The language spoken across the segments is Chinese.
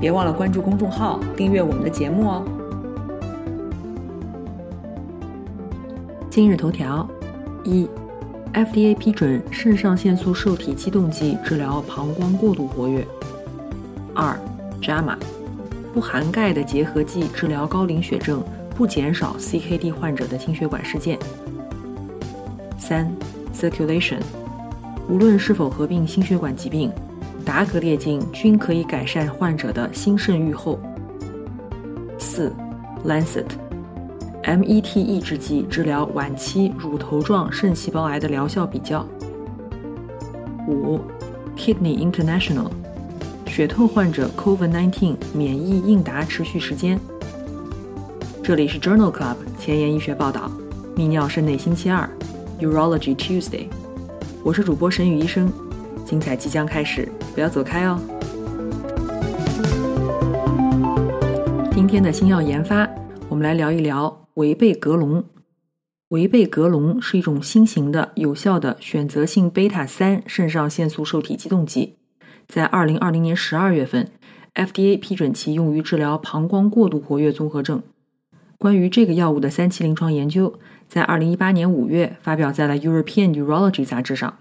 别忘了关注公众号，订阅我们的节目哦。今日头条：一，FDA 批准肾上腺素受体激动剂治疗膀胱过度活跃。二，JAMA，不含钙的结合剂治疗高磷血症，不减少 CKD 患者的心血管事件。三，Circulation，无论是否合并心血管疾病。达格列净均可以改善患者的心肾愈后。四，Lancet，MET 抑制剂治疗晚期乳头状肾细胞癌的疗效比较。五，Kidney International，血透患者 COVID-19 免疫应答持续时间。这里是 Journal Club 前沿医学报道，泌尿肾内星期二，Urology Tuesday，我是主播沈宇医生。精彩即将开始，不要走开哦！今天的新药研发，我们来聊一聊维贝格隆。维贝格隆是一种新型的、有效的选择性贝塔三肾上腺素受体激动剂，在二零二零年十二月份，FDA 批准其用于治疗膀胱过度活跃综合症。关于这个药物的三期临床研究，在二零一八年五月发表在了《European Urology》杂志上。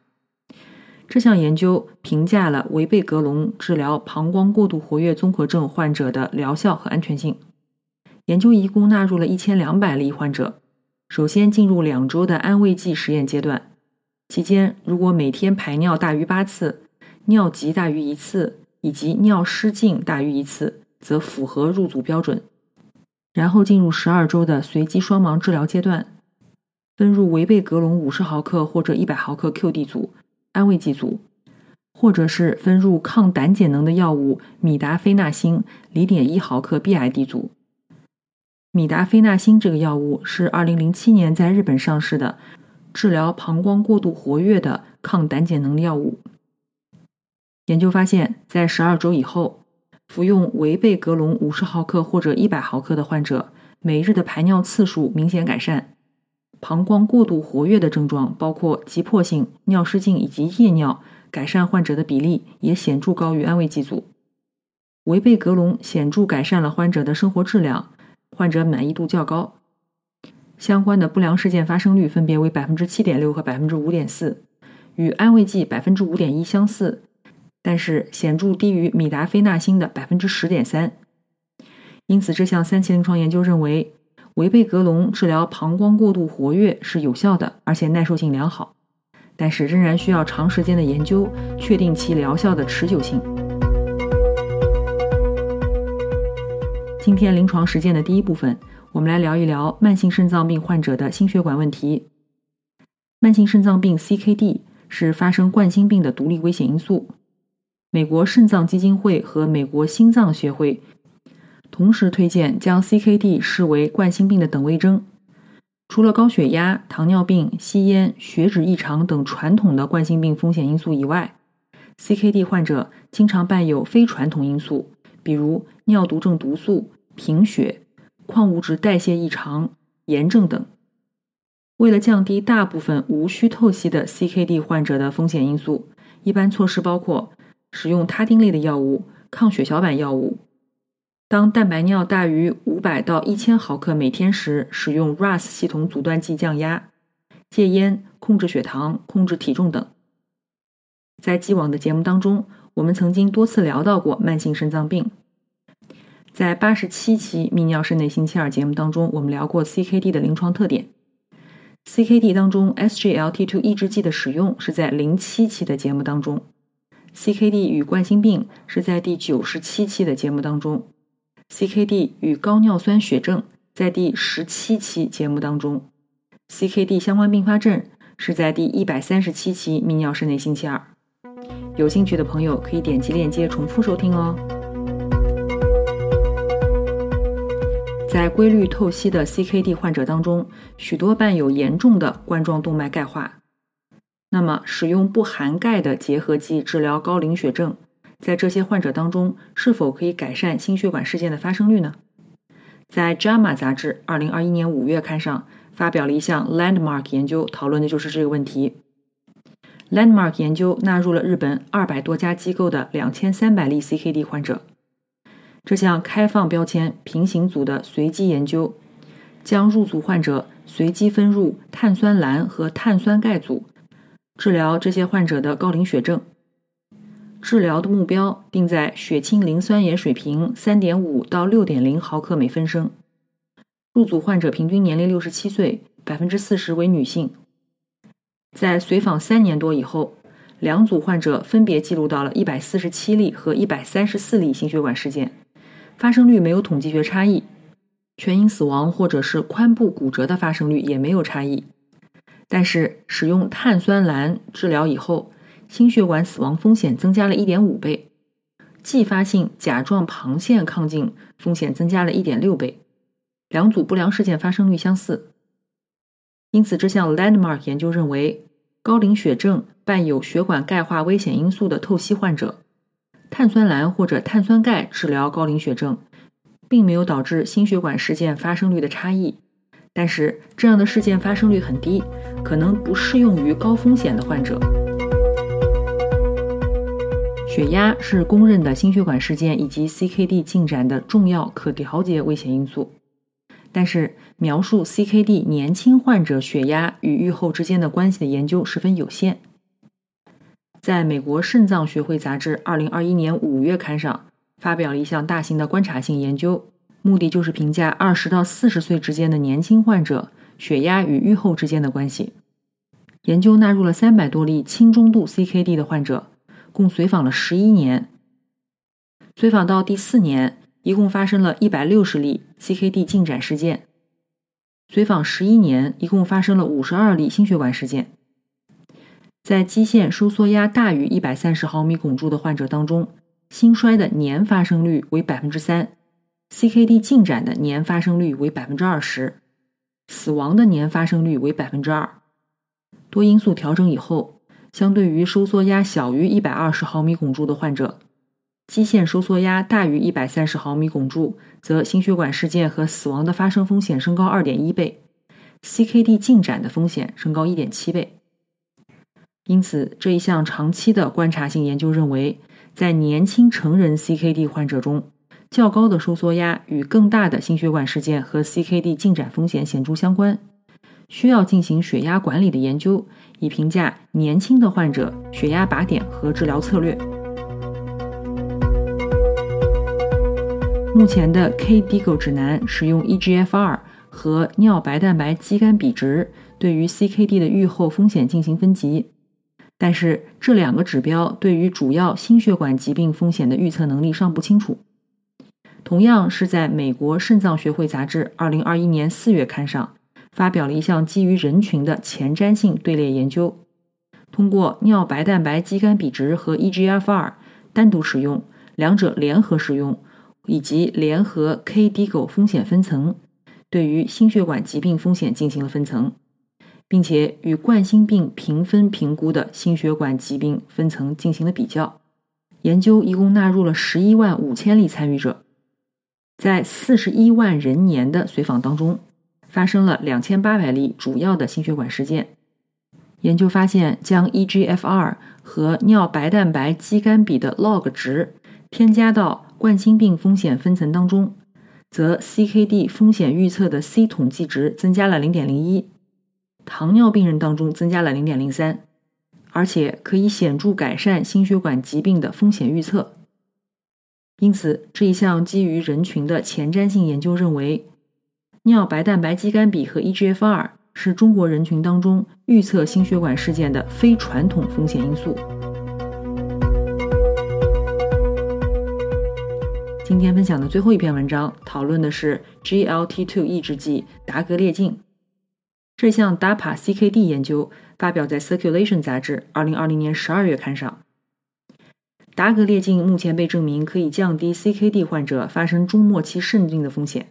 这项研究评价了维贝格隆治疗膀胱过度活跃综合症患者的疗效和安全性。研究一共纳入了一千两百例患者，首先进入两周的安慰剂实验阶段，期间如果每天排尿大于八次、尿急大于一次以及尿失禁大于一次，则符合入组标准。然后进入十二周的随机双盲治疗阶段，分入维贝格隆五十毫克或者一百毫克 QD 组。安慰剂组，或者是分入抗胆碱能的药物米达非那星零点一毫克 BID 组。米达非那星这个药物是二零零七年在日本上市的，治疗膀胱过度活跃的抗胆碱能药物。研究发现，在十二周以后，服用维贝格隆五十毫克或者一百毫克的患者，每日的排尿次数明显改善。膀胱过度活跃的症状包括急迫性尿失禁以及夜尿，改善患者的比例也显著高于安慰剂组。维贝格隆显著改善了患者的生活质量，患者满意度较高。相关的不良事件发生率分别为百分之七点六和百分之五点四，与安慰剂百分之五点一相似，但是显著低于米达非那星的百分之十点三。因此，这项三期临床研究认为。维贝格隆治疗膀胱过度活跃是有效的，而且耐受性良好，但是仍然需要长时间的研究，确定其疗效的持久性。今天临床实践的第一部分，我们来聊一聊慢性肾脏病患者的心血管问题。慢性肾脏病 （CKD） 是发生冠心病的独立危险因素。美国肾脏基金会和美国心脏协会。同时推荐将 CKD 视为冠心病的等位征。除了高血压、糖尿病、吸烟、血脂异常等传统的冠心病风险因素以外，CKD 患者经常伴有非传统因素，比如尿毒症毒素、贫血、矿物质代谢异常、炎症等。为了降低大部分无需透析的 CKD 患者的风险因素，一般措施包括使用他汀类的药物、抗血小板药物。当蛋白尿大于五百到一千毫克每天时，使用 RAS 系统阻断剂降压、戒烟、控制血糖、控制体重等。在既往的节目当中，我们曾经多次聊到过慢性肾脏病。在八十七期泌尿肾内星期二节目当中，我们聊过 CKD 的临床特点。CKD 当中 SGLT2 抑制剂的使用是在零七期的节目当中，CKD 与冠心病是在第九十七期的节目当中。CKD 与高尿酸血症在第十七期节目当中，CKD 相关并发症是在第一百三十七期泌尿肾内星期二。有兴趣的朋友可以点击链接重复收听哦。在规律透析的 CKD 患者当中，许多伴有严重的冠状动脉钙化。那么，使用不含钙的结合剂治疗高磷血症，在这些患者当中，是否可以改善心血管事件的发生率呢？在《JAMA》杂志2021年5月刊上发表了一项 Landmark 研究，讨论的就是这个问题。Landmark 研究纳入了日本200多家机构的2300例 CKD 患者。这项开放标签平行组的随机研究，将入组患者随机分入碳酸蓝和碳酸钙组，治疗这些患者的高磷血症。治疗的目标定在血清磷酸盐水平3.5到6.0毫克每分升。入组患者平均年龄67岁，百分之四十为女性。在随访三年多以后，两组患者分别记录到了147例和134例心血管事件。发生率没有统计学差异，全因死亡或者是髋部骨折的发生率也没有差异。但是使用碳酸蓝治疗以后，心血管死亡风险增加了一点五倍，继发性甲状旁腺亢进风险增加了一点六倍，两组不良事件发生率相似。因此，这项 Landmark 研究认为，高磷血症伴有血管钙化危险因素的透析患者。碳酸蓝或者碳酸钙治疗高磷血症，并没有导致心血管事件发生率的差异。但是，这样的事件发生率很低，可能不适用于高风险的患者。血压是公认的心血管事件以及 CKD 进展的重要可调节危险因素。但是，描述 CKD 年轻患者血压与预后之间的关系的研究十分有限。在美国肾脏学会杂志2021年5月刊上发表了一项大型的观察性研究，目的就是评价20到40岁之间的年轻患者血压与预后之间的关系。研究纳入了300多例轻中度 CKD 的患者，共随访了11年。随访到第四年，一共发生了一百六十例 CKD 进展事件；随访11年，一共发生了五十二例心血管事件。在基线收缩压大于一百三十毫米汞柱的患者当中，心衰的年发生率为百分之三，CKD 进展的年发生率为百分之二十，死亡的年发生率为百分之二。多因素调整以后，相对于收缩压小于一百二十毫米汞柱的患者，基线收缩压大于一百三十毫米汞柱，则心血管事件和死亡的发生风险升高二点一倍，CKD 进展的风险升高一点七倍。因此，这一项长期的观察性研究认为，在年轻成人 CKD 患者中，较高的收缩压与更大的心血管事件和 CKD 进展风险显著相关，需要进行血压管理的研究，以评价年轻的患者血压靶点和治疗策略。目前的 KDIGO 指南使用 eGFR 和尿白蛋白肌酐比值对于 CKD 的预后风险进行分级。但是这两个指标对于主要心血管疾病风险的预测能力尚不清楚。同样是在美国肾脏学会杂志2021年4月刊上发表了一项基于人群的前瞻性队列研究，通过尿白蛋白肌酐比值和 eGFR 单独使用，两者联合使用，以及联合 KDIGO 风险分层，对于心血管疾病风险进行了分层。并且与冠心病评分评估的心血管疾病分层进行了比较。研究一共纳入了十一万五千例参与者，在四十一万人年的随访当中，发生了两千八百例主要的心血管事件。研究发现，将 eGFR 和尿白蛋白肌酐比的 log 值添加到冠心病风险分层当中，则 CKD 风险预测的 C 统计值增加了零点零一。糖尿病人当中增加了零点零三，而且可以显著改善心血管疾病的风险预测。因此，这一项基于人群的前瞻性研究认为，尿白蛋白肌酐比和 eGFR 是中国人群当中预测心血管事件的非传统风险因素。今天分享的最后一篇文章讨论的是 GLT2 抑制剂达格列净。这项 DAPA-CKD 研究发表在《Circulation》杂志2020年12月刊上。达格列净目前被证明可以降低 CKD 患者发生中末期肾病的风险。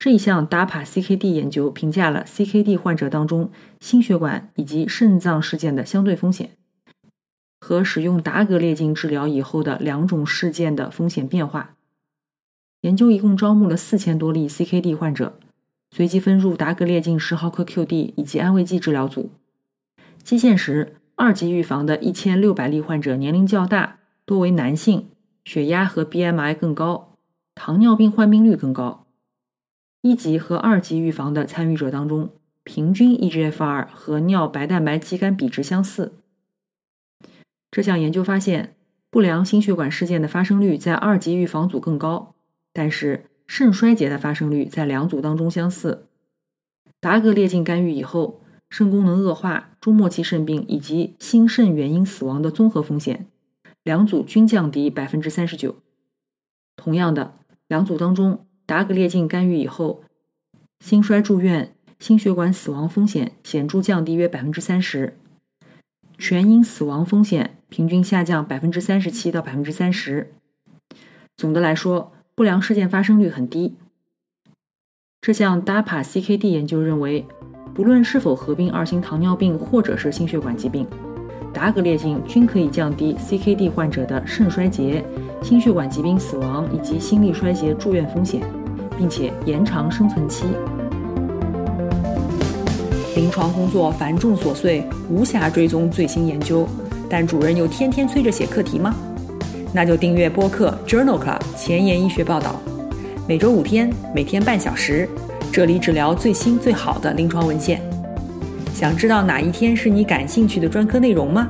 这一项 DAPA-CKD 研究评价了 CKD 患者当中心血管以及肾脏事件的相对风险和使用达格列净治疗以后的两种事件的风险变化。研究一共招募了四千多例 CKD 患者，随机分入达格列净十毫克 QD 以及安慰剂治疗组。基线时，二级预防的一千六百例患者年龄较大，多为男性，血压和 BMI 更高，糖尿病患病率更高。一级和二级预防的参与者当中，平均 eGFR 和尿白蛋白肌酐比值相似。这项研究发现，不良心血管事件的发生率在二级预防组更高。但是肾衰竭的发生率在两组当中相似。达格列净干预以后，肾功能恶化、终末期肾病以及心肾原因死亡的综合风险，两组均降低百分之三十九。同样的，两组当中，达格列净干预以后，心衰住院、心血管死亡风险显著降低约百分之三十，全因死亡风险平均下降百分之三十七到百分之三十。总的来说。不良事件发生率很低。这项 DAPA-CKD 研究认为，不论是否合并二型糖尿病或者是心血管疾病，达格列净均可以降低 CKD 患者的肾衰竭、心血管疾病死亡以及心力衰竭住院风险，并且延长生存期。临床工作繁重琐碎，无暇追踪最新研究，但主任又天天催着写课题吗？那就订阅播客 Journal Club 前沿医学报道，每周五天，每天半小时，这里只聊最新最好的临床文献。想知道哪一天是你感兴趣的专科内容吗？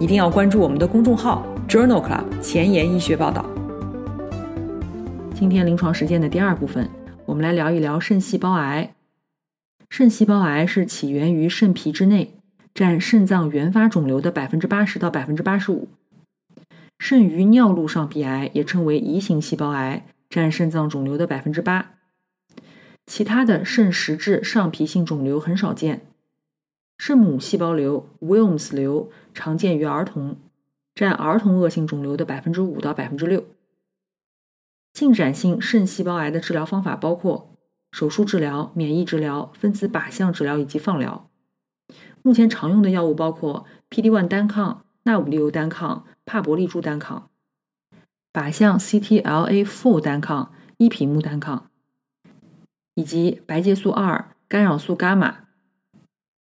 一定要关注我们的公众号 Journal Club 前沿医学报道。今天临床实践的第二部分，我们来聊一聊肾细胞癌。肾细胞癌是起源于肾皮之内，占肾脏原发肿瘤的百分之八十到百分之八十五。肾盂尿路上皮癌也称为移行细胞癌，占肾脏肿瘤的百分之八。其他的肾实质上皮性肿瘤很少见。肾母细胞瘤 （Wilms 瘤）常见于儿童，占儿童恶性肿瘤的百分之五到百分之六。进展性肾细胞癌的治疗方法包括手术治疗、免疫治疗、分子靶向治疗以及放疗。目前常用的药物包括 PD-1 单抗、纳武利尤单抗。帕博利珠单抗、靶向 CTLA4 单抗、依匹木单抗，以及白介素二、干扰素伽马，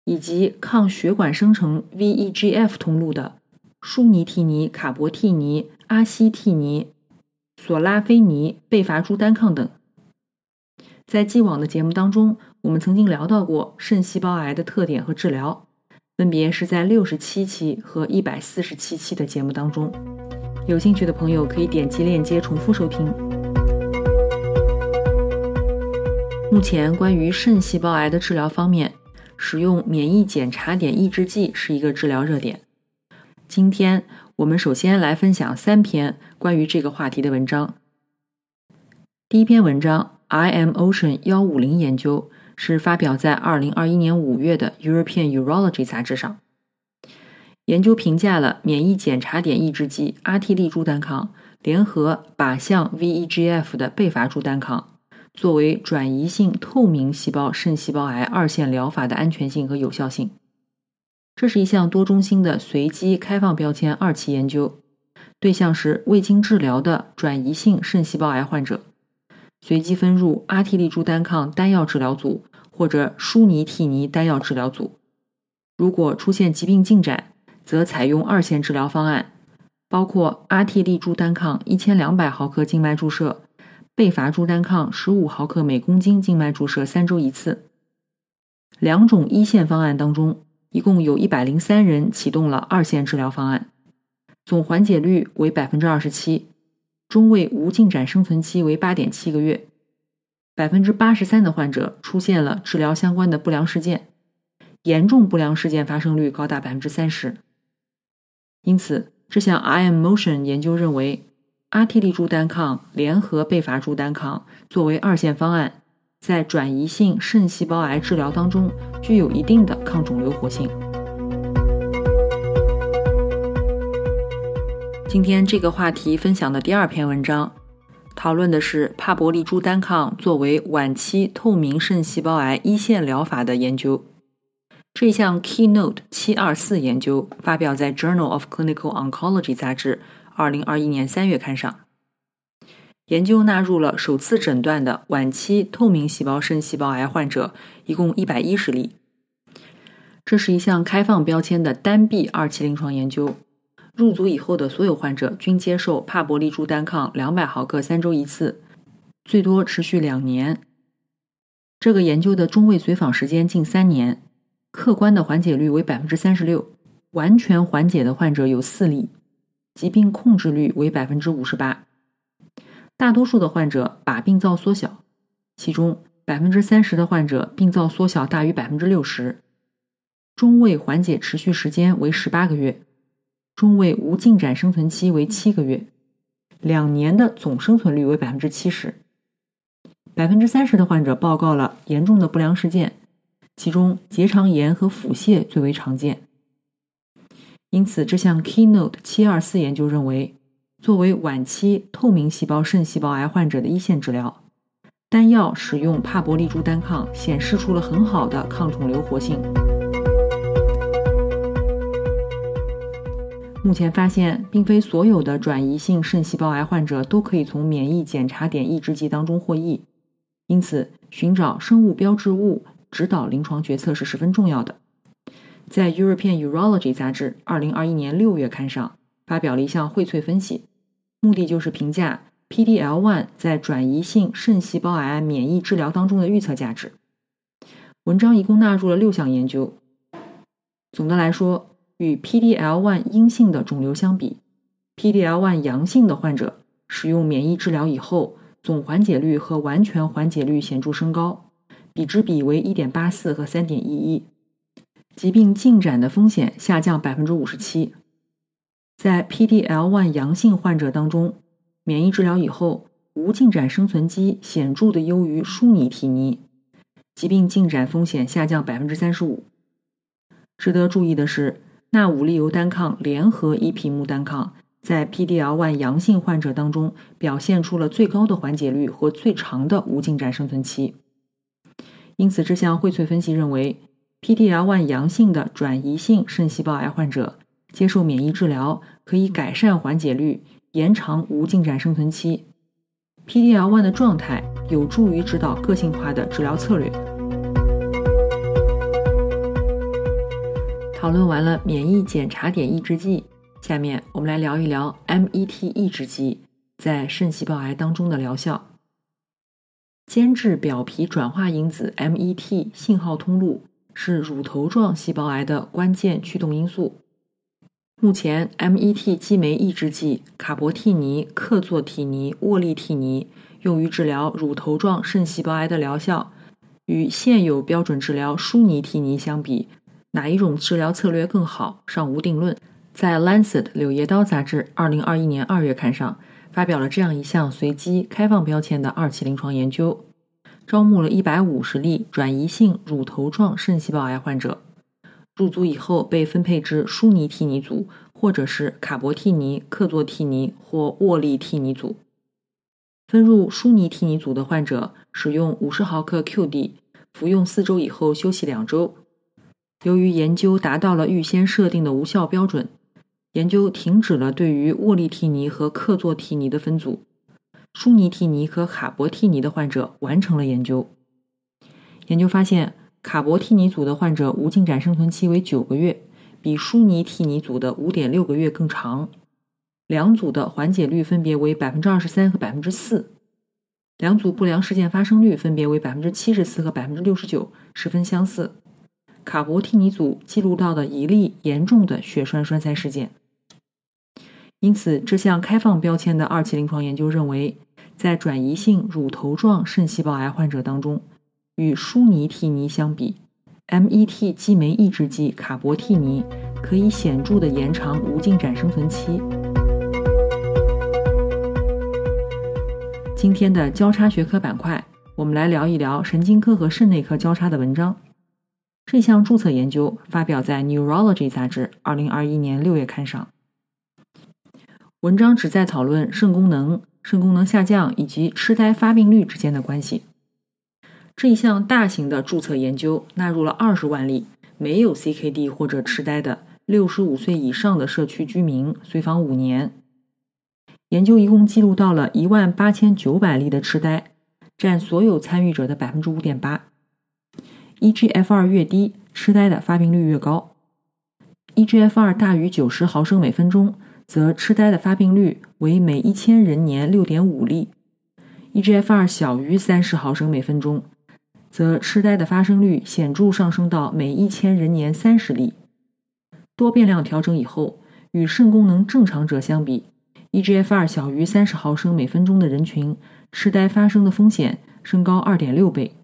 以及抗血管生成 VEGF 通路的舒尼替尼、卡博替尼、阿西替尼、索拉菲尼、贝伐珠单抗等。在既往的节目当中，我们曾经聊到过肾细胞癌的特点和治疗。分别是在六十七期和一百四十七期的节目当中，有兴趣的朋友可以点击链接重复收听。目前关于肾细胞癌的治疗方面，使用免疫检查点抑制剂是一个治疗热点。今天我们首先来分享三篇关于这个话题的文章。第一篇文章，I am Ocean 幺五零研究。是发表在二零二一年五月的《European Urology》杂志上。研究评价了免疫检查点抑制剂阿替利珠单抗联合靶向 VEGF 的贝伐珠单抗，作为转移性透明细胞肾细胞癌二线疗法的安全性和有效性。这是一项多中心的随机开放标签二期研究，对象是未经治疗的转移性肾细胞癌患者。随机分入阿替利珠单抗单药治疗组或者舒尼替尼单药治疗组。如果出现疾病进展，则采用二线治疗方案，包括阿替利珠单抗一千两百毫克静脉注射，贝伐珠单抗十五毫克每公斤静脉注射三周一次。两种一线方案当中，一共有一百零三人启动了二线治疗方案，总缓解率为百分之二十七。中位无进展生存期为八点七个月，百分之八十三的患者出现了治疗相关的不良事件，严重不良事件发生率高达百分之三十。因此，这项 IM Motion 研究认为，阿替利珠单抗联合贝伐珠单抗作为二线方案，在转移性肾细胞癌治疗当中具有一定的抗肿瘤活性。今天这个话题分享的第二篇文章，讨论的是帕博利珠单抗作为晚期透明肾细胞癌一线疗法的研究。这项 Keynote 七二四研究发表在《Journal of Clinical Oncology》杂志二零二一年三月刊上。研究纳入了首次诊断的晚期透明细胞肾细胞癌患者，一共一百一十例。这是一项开放标签的单臂二期临床研究。入组以后的所有患者均接受帕博利珠单抗两百毫克三周一次，最多持续两年。这个研究的中位随访时间近三年，客观的缓解率为百分之三十六，完全缓解的患者有四例，疾病控制率为百分之五十八。大多数的患者把病灶缩小，其中百分之三十的患者病灶缩小大于百分之六十，中位缓解持续时间为十八个月。中位无进展生存期为七个月，两年的总生存率为百分之七十。百分之三十的患者报告了严重的不良事件，其中结肠炎和腹泻最为常见。因此，这项 Keynote 七二四研究认为，作为晚期透明细胞肾细胞癌患者的一线治疗，单药使用帕博利珠单抗显示出了很好的抗肿瘤活性。目前发现，并非所有的转移性肾细胞癌患者都可以从免疫检查点抑制剂当中获益，因此寻找生物标志物指导临床决策是十分重要的。在《European Urology》杂志2021年6月刊上发表了一项荟萃分析，目的就是评价 PDL1 在转移性肾细胞癌免疫治疗当中的预测价值。文章一共纳入了六项研究，总的来说。与 PDL1 阴性的肿瘤相比，PDL1 阳性的患者使用免疫治疗以后，总缓解率和完全缓解率显著升高，比之比为1.84和3.11。疾病进展的风险下降57%。在 PDL1 阳性患者当中，免疫治疗以后无进展生存期显著的优于舒尼替尼，疾病进展风险下降35%。值得注意的是。钠五利油单抗联合伊匹木单抗在 PDL1 阳性患者当中表现出了最高的缓解率和最长的无进展生存期。因此，这项荟萃分析认为，PDL1 阳性的转移性肾细胞癌患者接受免疫治疗可以改善缓解率、延长无进展生存期。PDL1 的状态有助于指导个性化的治疗策略。讨论完了免疫检查点抑制剂，下面我们来聊一聊 MET 抑制剂在肾细胞癌当中的疗效。间质表皮转化因子 MET 信号通路是乳头状细胞癌的关键驱动因素。目前，MET 激酶抑制剂卡博替尼、克唑替尼、沃利替尼用于治疗乳头状肾细胞癌的疗效，与现有标准治疗舒尼替尼相比。哪一种治疗策略更好，尚无定论。在《Lancet》柳叶刀杂志二零二一年二月刊上发表了这样一项随机开放标签的二期临床研究，招募了一百五十例转移性乳头状肾细胞癌患者，入组以后被分配至舒尼替尼组，或者是卡博替尼、克唑替尼或沃利替尼组。分入舒尼替尼组的患者使用五十毫克 QD，服用四周以后休息两周。由于研究达到了预先设定的无效标准，研究停止了对于沃利替尼和克唑替尼的分组。舒尼替尼和卡博替尼的患者完成了研究。研究发现，卡博替尼组的患者无进展生存期为九个月，比舒尼替尼组的五点六个月更长。两组的缓解率分别为百分之二十三和百分之四，两组不良事件发生率分别为百分之七十四和百分之六十九，十分相似。卡博替尼组记录到的一例严重的血栓栓塞事件，因此这项开放标签的二期临床研究认为，在转移性乳头状肾细胞癌患者当中，与舒尼替尼相比，MET 激酶抑制剂卡博替尼可以显著的延长无进展生存期。今天的交叉学科板块，我们来聊一聊神经科和肾内科交叉的文章。这项注册研究发表在《Neurology》杂志2021年6月刊上。文章旨在讨论肾功能、肾功能下降以及痴呆发病率之间的关系。这一项大型的注册研究纳入了二十万例没有 CKD 或者痴呆的六十五岁以上的社区居民，随访五年。研究一共记录到了一万八千九百例的痴呆，占所有参与者的百分之五点八。eGFR 越低，痴呆的发病率越高。eGFR 大于九十毫升每分钟，则痴呆的发病率为每一千人年六点五例；eGFR 小于三十毫升每分钟，则痴呆的发生率显著上升到每一千人年三十例。多变量调整以后，与肾功能正常者相比，eGFR 小于三十毫升每分钟的人群，痴呆发生的风险升高二点六倍。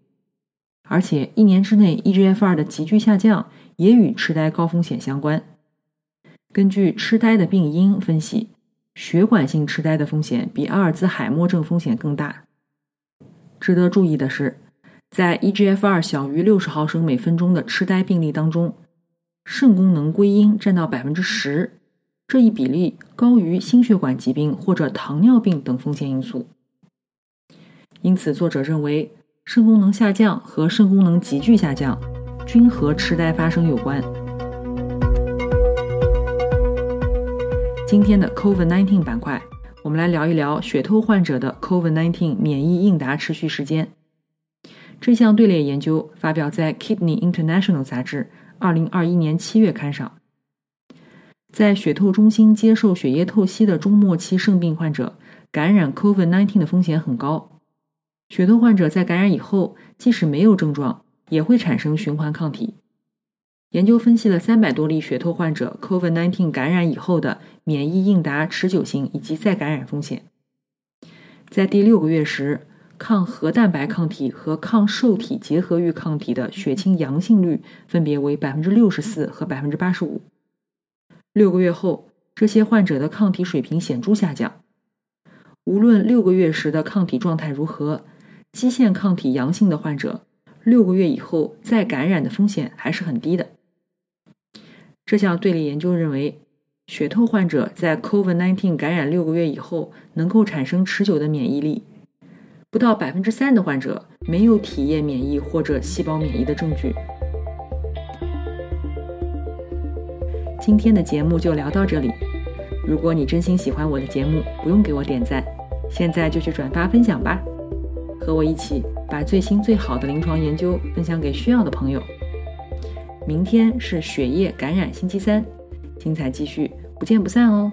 而且一年之内，eGFR 的急剧下降也与痴呆高风险相关。根据痴呆的病因分析，血管性痴呆的风险比阿尔兹海默症风险更大。值得注意的是，在 eGFR 小于六十毫升每分钟的痴呆病例当中，肾功能归因占到百分之十，这一比例高于心血管疾病或者糖尿病等风险因素。因此，作者认为。肾功能下降和肾功能急剧下降均和痴呆发生有关。今天的 COVID-19 板块，我们来聊一聊血透患者的 COVID-19 免疫应答持续时间。这项队列研究发表在《Kidney International》杂志2021年7月刊上。在血透中心接受血液透析的中末期肾病患者，感染 COVID-19 的风险很高。血透患者在感染以后，即使没有症状，也会产生循环抗体。研究分析了三百多例血透患者 COVID-19 感染以后的免疫应答持久性以及再感染风险。在第六个月时，抗核蛋白抗体和抗受体结合域抗体的血清阳性率分别为百分之六十四和百分之八十五。六个月后，这些患者的抗体水平显著下降。无论六个月时的抗体状态如何。基线抗体阳性的患者，六个月以后再感染的风险还是很低的。这项队列研究认为，血透患者在 COVID-19 感染六个月以后能够产生持久的免疫力，不到百分之三的患者没有体液免疫或者细胞免疫的证据。今天的节目就聊到这里。如果你真心喜欢我的节目，不用给我点赞，现在就去转发分享吧。和我一起把最新最好的临床研究分享给需要的朋友。明天是血液感染星期三，精彩继续，不见不散哦。